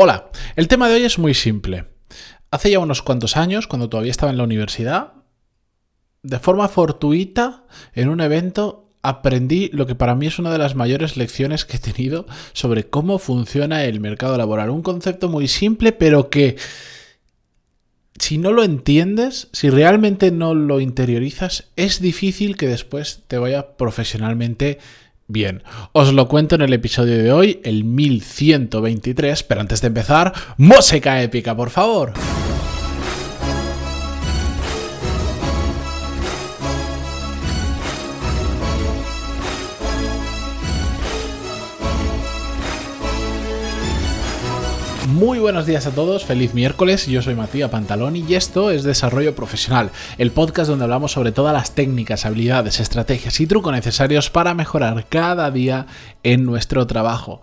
Hola, el tema de hoy es muy simple. Hace ya unos cuantos años, cuando todavía estaba en la universidad, de forma fortuita, en un evento, aprendí lo que para mí es una de las mayores lecciones que he tenido sobre cómo funciona el mercado laboral. Un concepto muy simple, pero que si no lo entiendes, si realmente no lo interiorizas, es difícil que después te vaya profesionalmente Bien, os lo cuento en el episodio de hoy, el 1123, pero antes de empezar, música épica, por favor. Muy buenos días a todos, feliz miércoles, yo soy Matías Pantaloni y esto es Desarrollo Profesional, el podcast donde hablamos sobre todas las técnicas, habilidades, estrategias y trucos necesarios para mejorar cada día en nuestro trabajo.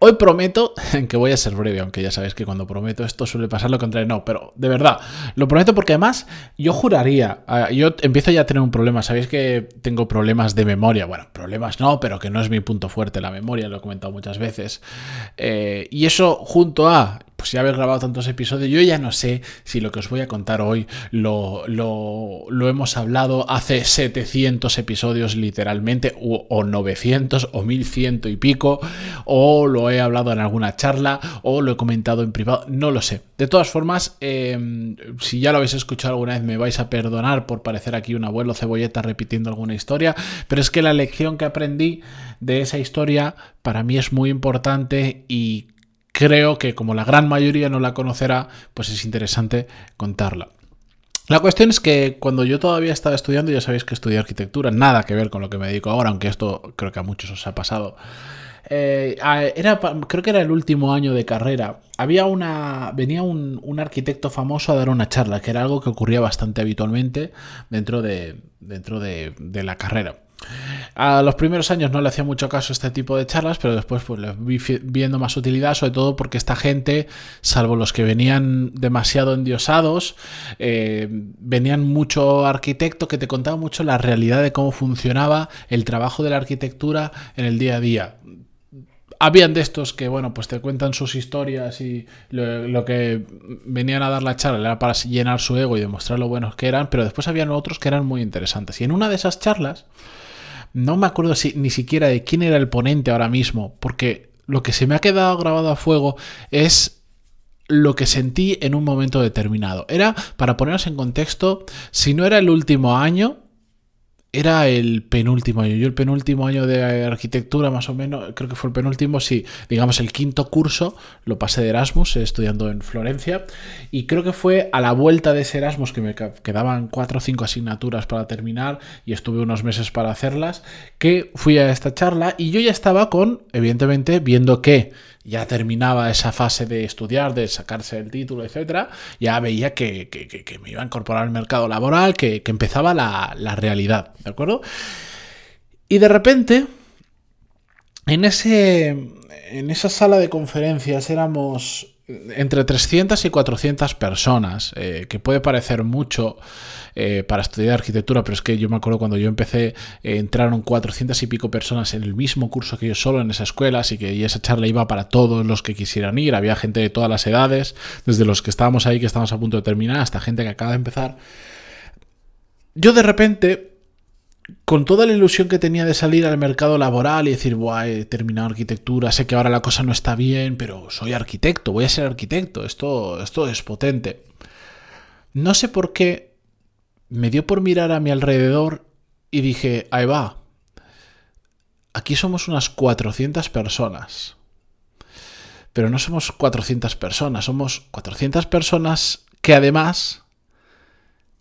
Hoy prometo que voy a ser breve, aunque ya sabéis que cuando prometo esto suele pasar lo contrario. No, pero de verdad, lo prometo porque además yo juraría, ah, yo empiezo ya a tener un problema. Sabéis que tengo problemas de memoria. Bueno, problemas no, pero que no es mi punto fuerte la memoria, lo he comentado muchas veces. Eh, y eso junto a pues ya haber grabado tantos episodios, yo ya no sé si lo que os voy a contar hoy lo, lo, hemos hablado hace 700 episodios literalmente, o, 900, o 1100 y pico, o lo he hablado en alguna charla, o lo he comentado en privado, no lo sé. De todas formas, em, si ya lo habéis escuchado alguna vez, me vais a perdonar por parecer aquí un abuelo cebolleta repitiendo alguna historia, pero es que la lección que aprendí de esa historia para mí es muy importante y creo que como la gran mayoría no la conocerá, pues es interesante contarla. La cuestión es que cuando yo todavía estaba estudiando, ya sabéis que estudié arquitectura, nada que ver con lo que me dedico ahora, aunque esto creo que a muchos os ha pasado. Eh, era, creo que era el último año de carrera. Había una. Venía un, un, arquitecto famoso a dar una charla, que era algo que ocurría bastante habitualmente dentro de, dentro de, de la carrera. A los primeros años no le hacía mucho caso a este tipo de charlas, pero después pues vi viendo más utilidad, sobre todo porque esta gente, salvo los que venían demasiado endiosados, eh, venían mucho arquitecto que te contaba mucho la realidad de cómo funcionaba el trabajo de la arquitectura en el día a día habían de estos que, bueno, pues te cuentan sus historias y lo, que venían a dar la charla era para llenar su ego y demostrar lo buenos que eran, pero después habían otros que eran muy interesantes. Y en una de esas charlas, no me acuerdo si, ni siquiera de quién era el ponente ahora mismo, porque lo que se me ha quedado grabado a fuego es lo que sentí en un momento determinado. Era, para ponernos en contexto, si no era el último año, era el penúltimo año. Yo el penúltimo año de arquitectura, más o menos, creo que fue el penúltimo, sí, digamos el quinto curso, lo pasé de Erasmus, eh, estudiando en Florencia, y creo que fue a la vuelta de ese Erasmus, que me quedaban cuatro o cinco asignaturas para terminar, y estuve unos meses para hacerlas, que fui a esta charla y yo ya estaba con, evidentemente, viendo que ya terminaba esa fase de estudiar, de sacarse el título, etcétera, ya veía que, me iba a incorporar al mercado laboral, que, empezaba la, la, realidad, ¿de acuerdo? Y de repente, en, ese, en esa sala de conferencias éramos entre 300 y 400 personas, eh, que puede parecer mucho eh, para estudiar arquitectura, pero es que yo me acuerdo cuando yo empecé, eh, entraron 400 y pico personas en el mismo curso que yo solo en esa escuela, así que esa charla iba para todos los que quisieran ir, había gente de todas las edades, desde los que estábamos ahí, que estábamos a punto de terminar, hasta gente que acaba de empezar. Yo de repente con toda la ilusión que tenía de salir al mercado laboral y decir, Buah, he terminado arquitectura, sé que ahora la cosa no está bien, pero soy arquitecto, voy a ser arquitecto, esto, esto es potente. No sé por qué me dio por mirar a mi alrededor y dije, ahí va, aquí somos unas 400 personas. Pero no somos 400 personas, somos 400 personas que además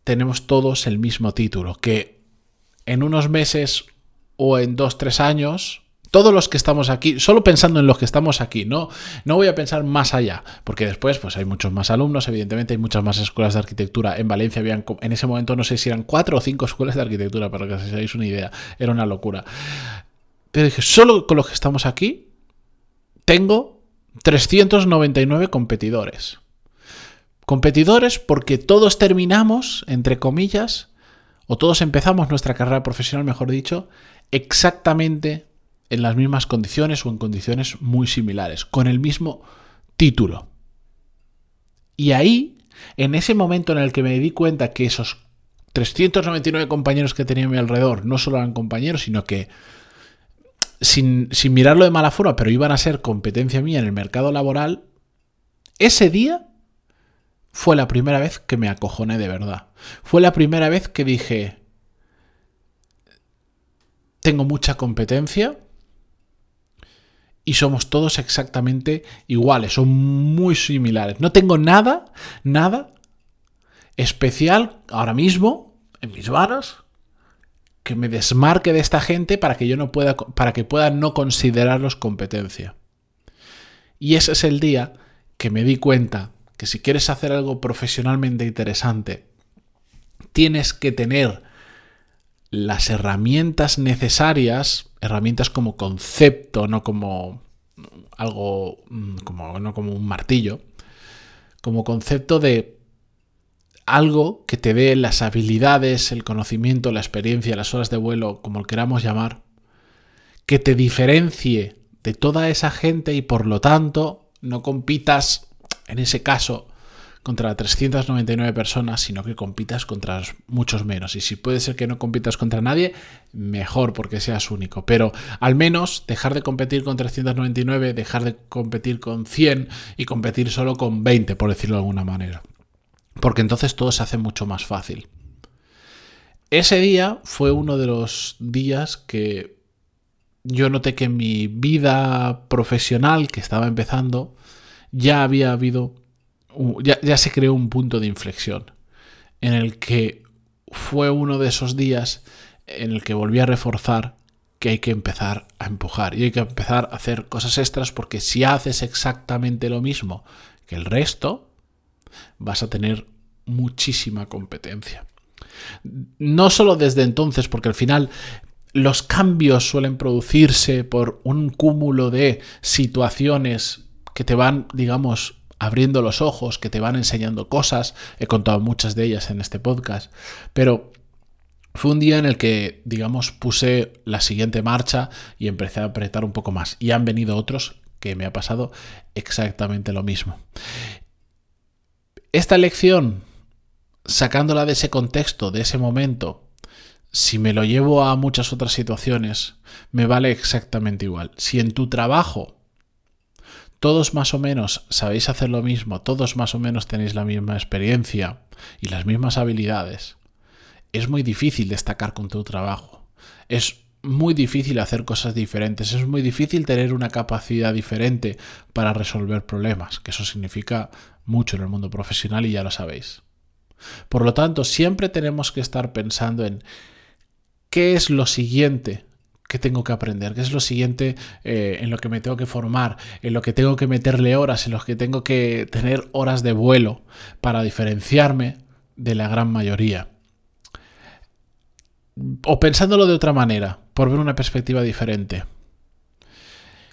tenemos todos el mismo título, que en unos meses o en dos, tres años, todos los que estamos aquí, solo pensando en los que estamos aquí, no, no voy a pensar más allá, porque después pues hay muchos más alumnos, evidentemente hay muchas más escuelas de arquitectura. En Valencia habían, en ese momento no sé si eran cuatro o cinco escuelas de arquitectura, para que os hagáis una idea, era una locura. Pero dije, solo con los que estamos aquí, tengo 399 competidores. Competidores porque todos terminamos, entre comillas, o todos empezamos nuestra carrera profesional, mejor dicho, exactamente en las mismas condiciones o en condiciones muy similares, con el mismo título. Y ahí, en ese momento en el que me di cuenta que esos 399 compañeros que tenía a mi alrededor no solo eran compañeros, sino que sin, sin mirarlo de mala forma, pero iban a ser competencia mía en el mercado laboral, ese día fue la primera vez que me acojoné de verdad. Fue la primera vez que dije, tengo mucha competencia y somos todos exactamente iguales, son muy similares. No tengo nada, nada especial ahora mismo en mis manos que me desmarque de esta gente para que yo no pueda para que pueda no considerarlos competencia. Y ese es el día que me di cuenta que si quieres hacer algo profesionalmente interesante, tienes que tener las herramientas necesarias, herramientas como concepto, no como algo mm, como no como un martillo, como concepto de algo que te dé las habilidades, el conocimiento, la experiencia, las horas de vuelo, como lo queramos llamar, que te diferencie de toda esa gente y por lo tanto no compitas, en ese caso, contra 399 personas, sino que compitas contra muchos menos. Y si puede ser que no compitas contra nadie, mejor porque seas único. Pero al menos dejar de competir con 399, dejar de competir con 100 y competir solo con 20, por decirlo de alguna manera porque entonces todo se hace mucho más fácil. Ese día fue uno de los días que yo noté que mi vida profesional que estaba empezando ya había habido, ya, ya se creó un punto de inflexión en el que fue uno de esos días en el que volví a reforzar que hay que empezar a empujar y hay que empezar a hacer cosas extras porque si haces exactamente lo mismo que el resto, vas a tener muchísima competencia. No solo desde entonces, porque al final los cambios suelen producirse por un cúmulo de situaciones que te van, digamos, abriendo los ojos, que te van enseñando cosas. He contado muchas de ellas en este podcast, pero fue un día en el que, digamos, puse la siguiente marcha y empecé a apretar un poco más. Y han venido otros que me ha pasado exactamente lo mismo. Esta lección, sacándola de ese contexto, de ese momento, si me lo llevo a muchas otras situaciones, me vale exactamente igual. Si en tu trabajo todos más o menos sabéis hacer lo mismo, todos más o menos tenéis la misma experiencia y las mismas habilidades, es muy difícil destacar con tu trabajo. Es muy difícil hacer cosas diferentes, es muy difícil tener una capacidad diferente para resolver problemas, que eso significa mucho en el mundo profesional y ya lo sabéis. Por lo tanto, siempre tenemos que estar pensando en qué es lo siguiente que tengo que aprender, qué es lo siguiente eh, en lo que me tengo que formar, en lo que tengo que meterle horas, en lo que tengo que tener horas de vuelo para diferenciarme de la gran mayoría. O pensándolo de otra manera, por ver una perspectiva diferente.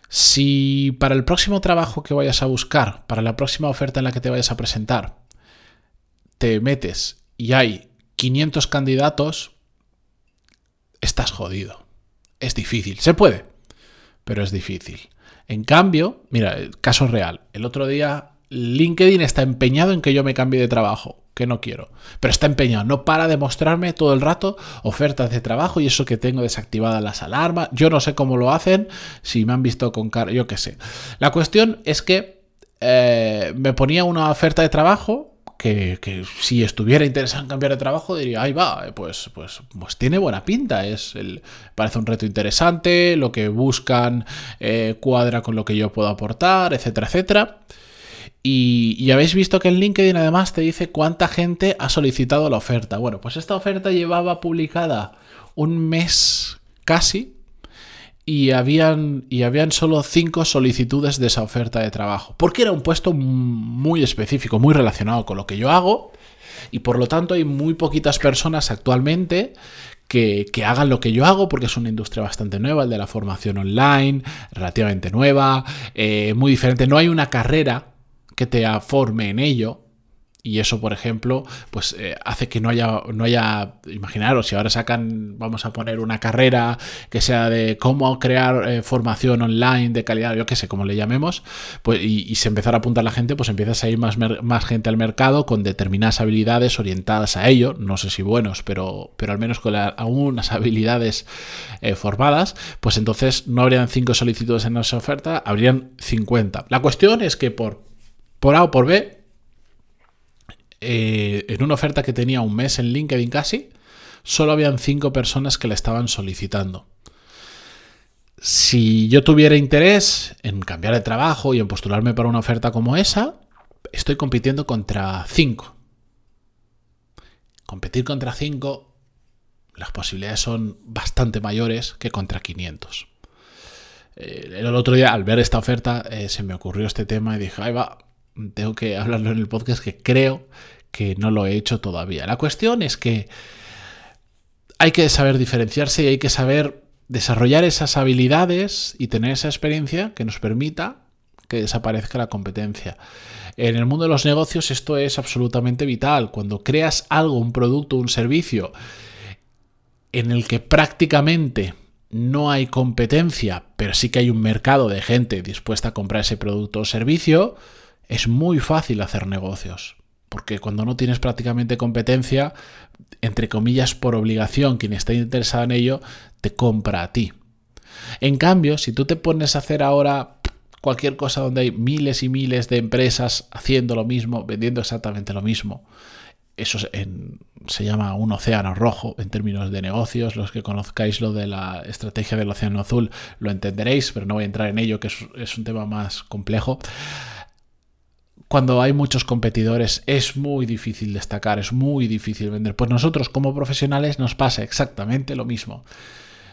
Si para el próximo trabajo que vayas a buscar, para la próxima oferta en la que te vayas a presentar, te metes y hay 500 candidatos, estás jodido. Es difícil. Se puede, pero es difícil. En cambio, mira, caso real. El otro día LinkedIn está empeñado en que yo me cambie de trabajo que no quiero. Pero está empeñado, no para de mostrarme todo el rato ofertas de trabajo y eso que tengo desactivadas las alarmas. Yo no sé cómo lo hacen, si me han visto con cara, yo qué sé. La cuestión es que eh, me ponía una oferta de trabajo que, si estuviera interesado en cambiar de trabajo diría, ahí va, pues, pues, pues tiene buena pinta, es el, parece un reto interesante, lo que buscan eh, cuadra con lo que yo puedo aportar, etcétera, etcétera. Y, habéis visto que en LinkedIn además te dice cuánta gente ha solicitado la oferta. Bueno, pues esta oferta llevaba publicada un mes casi y habían, y habían solo cinco solicitudes de esa oferta de trabajo. Porque era un puesto muy específico, muy relacionado con lo que yo hago y por lo tanto hay muy poquitas personas actualmente que, hagan lo que yo hago, porque es una industria bastante nueva, el de la formación online, relativamente nueva, eh, muy diferente. No hay una carrera que te forme en ello. Y eso, por ejemplo, pues eh, hace que no haya, no haya, imaginaros, si ahora sacan, vamos a poner una carrera que sea de cómo crear eh, formación online de calidad, yo qué sé, como le llamemos, pues, y, se empezara a apuntar la gente, pues empiezas a ir más, más gente al mercado con determinadas habilidades orientadas a ello, no sé si buenos, pero, pero al menos con algunas habilidades eh, formadas, pues entonces no habrían cinco solicitudes en esa oferta, habrían 50. La cuestión es que por, por A o por B, eh, en una oferta que tenía un mes en LinkedIn casi, solo habían cinco personas que la estaban solicitando. Si yo tuviera interés en cambiar de trabajo y en postularme para una oferta como esa, estoy compitiendo contra cinco. Competir contra cinco, las posibilidades son bastante mayores que contra 500. Eh, el otro día, al ver esta oferta, eh, se me ocurrió este tema y dije, ahí va, tengo que hablarlo en el podcast que creo que no lo he hecho todavía. La cuestión es que hay que saber diferenciarse y hay que saber desarrollar esas habilidades y tener esa experiencia que nos permita que desaparezca la competencia. En el mundo de los negocios esto es absolutamente vital. Cuando creas algo, un producto, un servicio en el que prácticamente no hay competencia, pero sí que hay un mercado de gente dispuesta a comprar ese producto o servicio, es muy fácil hacer negocios porque cuando no tienes prácticamente competencia, entre comillas por obligación, quien está interesado en ello, te compra a ti. En cambio, si tú te pones a hacer ahora cualquier cosa donde hay miles y miles de empresas haciendo lo mismo, vendiendo exactamente lo mismo, eso se llama un océano rojo en términos de negocios. Los que conozcáis lo de la estrategia del océano azul lo entenderéis, pero no voy a entrar en ello, que es un tema más complejo cuando hay muchos competidores es muy difícil destacar, es muy difícil vender. Pues nosotros como profesionales nos pasa exactamente lo mismo.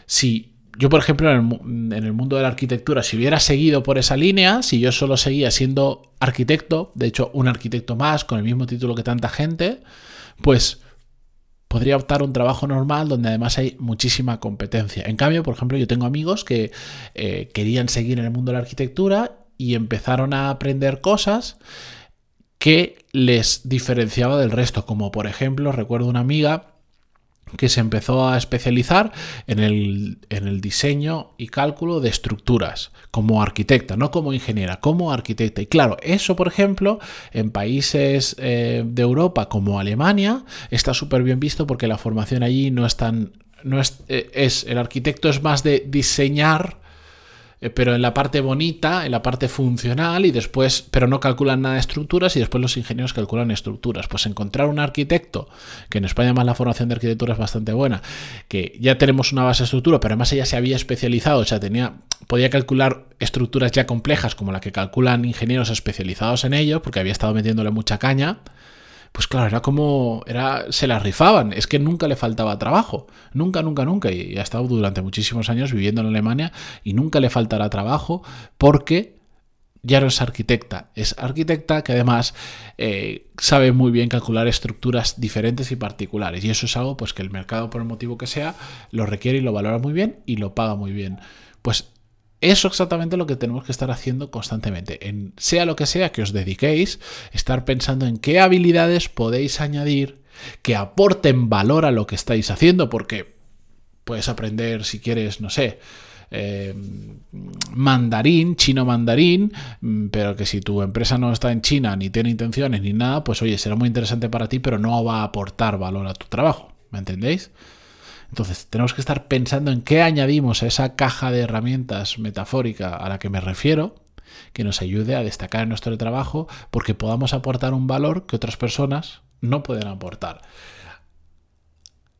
Si yo, por ejemplo, en el, mundo de la arquitectura, si hubiera seguido por esa línea, si yo solo seguía siendo arquitecto, de hecho un arquitecto más, con el mismo título que tanta gente, pues podría optar un trabajo normal donde además hay muchísima competencia. En cambio, por ejemplo, yo tengo amigos que eh, querían seguir en el mundo de la arquitectura y empezaron a aprender cosas que les diferenciaba del resto, como por ejemplo recuerdo una amiga que se empezó a especializar en el, en el, diseño y cálculo de estructuras, como arquitecta, no como ingeniera, como arquitecta. Y claro, eso, por ejemplo, en países eh, de Europa como Alemania, está súper bien visto porque la formación allí no es tan... No es, eh, es, el arquitecto es más de diseñar pero en la parte bonita, en la parte funcional y después, pero no calculan nada de estructuras y después los ingenieros calculan estructuras. Pues encontrar un arquitecto, que en España más la formación de arquitectura es bastante buena, que ya tenemos una base de estructura, pero además ella se había especializado, o sea, tenía, podía calcular estructuras ya complejas como la que calculan ingenieros especializados en ello, porque había estado metiéndole mucha caña pues claro, era como, era, se la rifaban, es que nunca le faltaba trabajo, nunca, nunca, nunca, y ha estado durante muchísimos años viviendo en Alemania y nunca le faltará trabajo porque ya no es arquitecta, es arquitecta que además eh, sabe muy bien calcular estructuras diferentes y particulares. Y eso es algo pues que el mercado, por el motivo que sea, lo requiere y lo valora muy bien y lo paga muy bien. Pues eso es exactamente lo que tenemos que estar haciendo constantemente. En sea lo que sea que os dediquéis, estar pensando en qué habilidades podéis añadir que aporten valor a lo que estáis haciendo, porque puedes aprender, si quieres, no sé, eh, mandarín, chino mandarín, mm, pero que si tu empresa no está en China ni tiene intenciones ni nada, pues oye, será muy interesante para ti, pero no va a aportar valor a tu trabajo. ¿Me entendéis? Entonces, tenemos que estar pensando en qué añadimos a esa caja de herramientas metafórica a la que me refiero, que nos ayude a destacar en nuestro trabajo, porque podamos aportar un valor que otras personas no pueden aportar.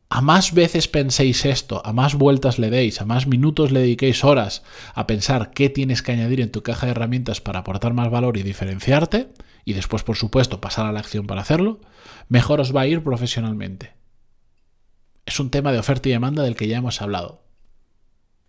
A más veces penséis esto, a más vueltas le deis, a más minutos le dediquéis horas a pensar qué tienes que añadir en tu caja de herramientas para aportar más valor y diferenciarte, y después, por supuesto, pasar a la acción para hacerlo, mejor os va a ir profesionalmente es un tema de oferta y demanda del que ya hemos hablado.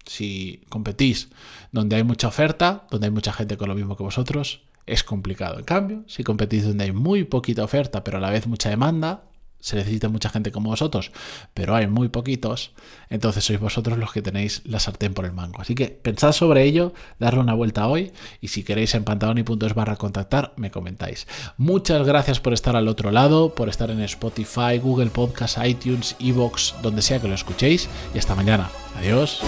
Si competís donde hay mucha oferta, donde hay mucha gente con lo mismo que vosotros, es complicado. En cambio, si competís donde hay muy poquita oferta, pero a la vez mucha demanda, se necesita mucha gente como vosotros, pero hay muy poquitos, entonces sois vosotros los que tenéis la sartén por el mango. Así que pensad sobre ello, darle una vuelta hoy y si queréis en pantaloni.es barra contactar, me comentáis. Muchas gracias por estar al otro lado, por estar en Spotify, Google Podcast, iTunes, Evox, donde sea que lo escuchéis y hasta mañana. Adiós.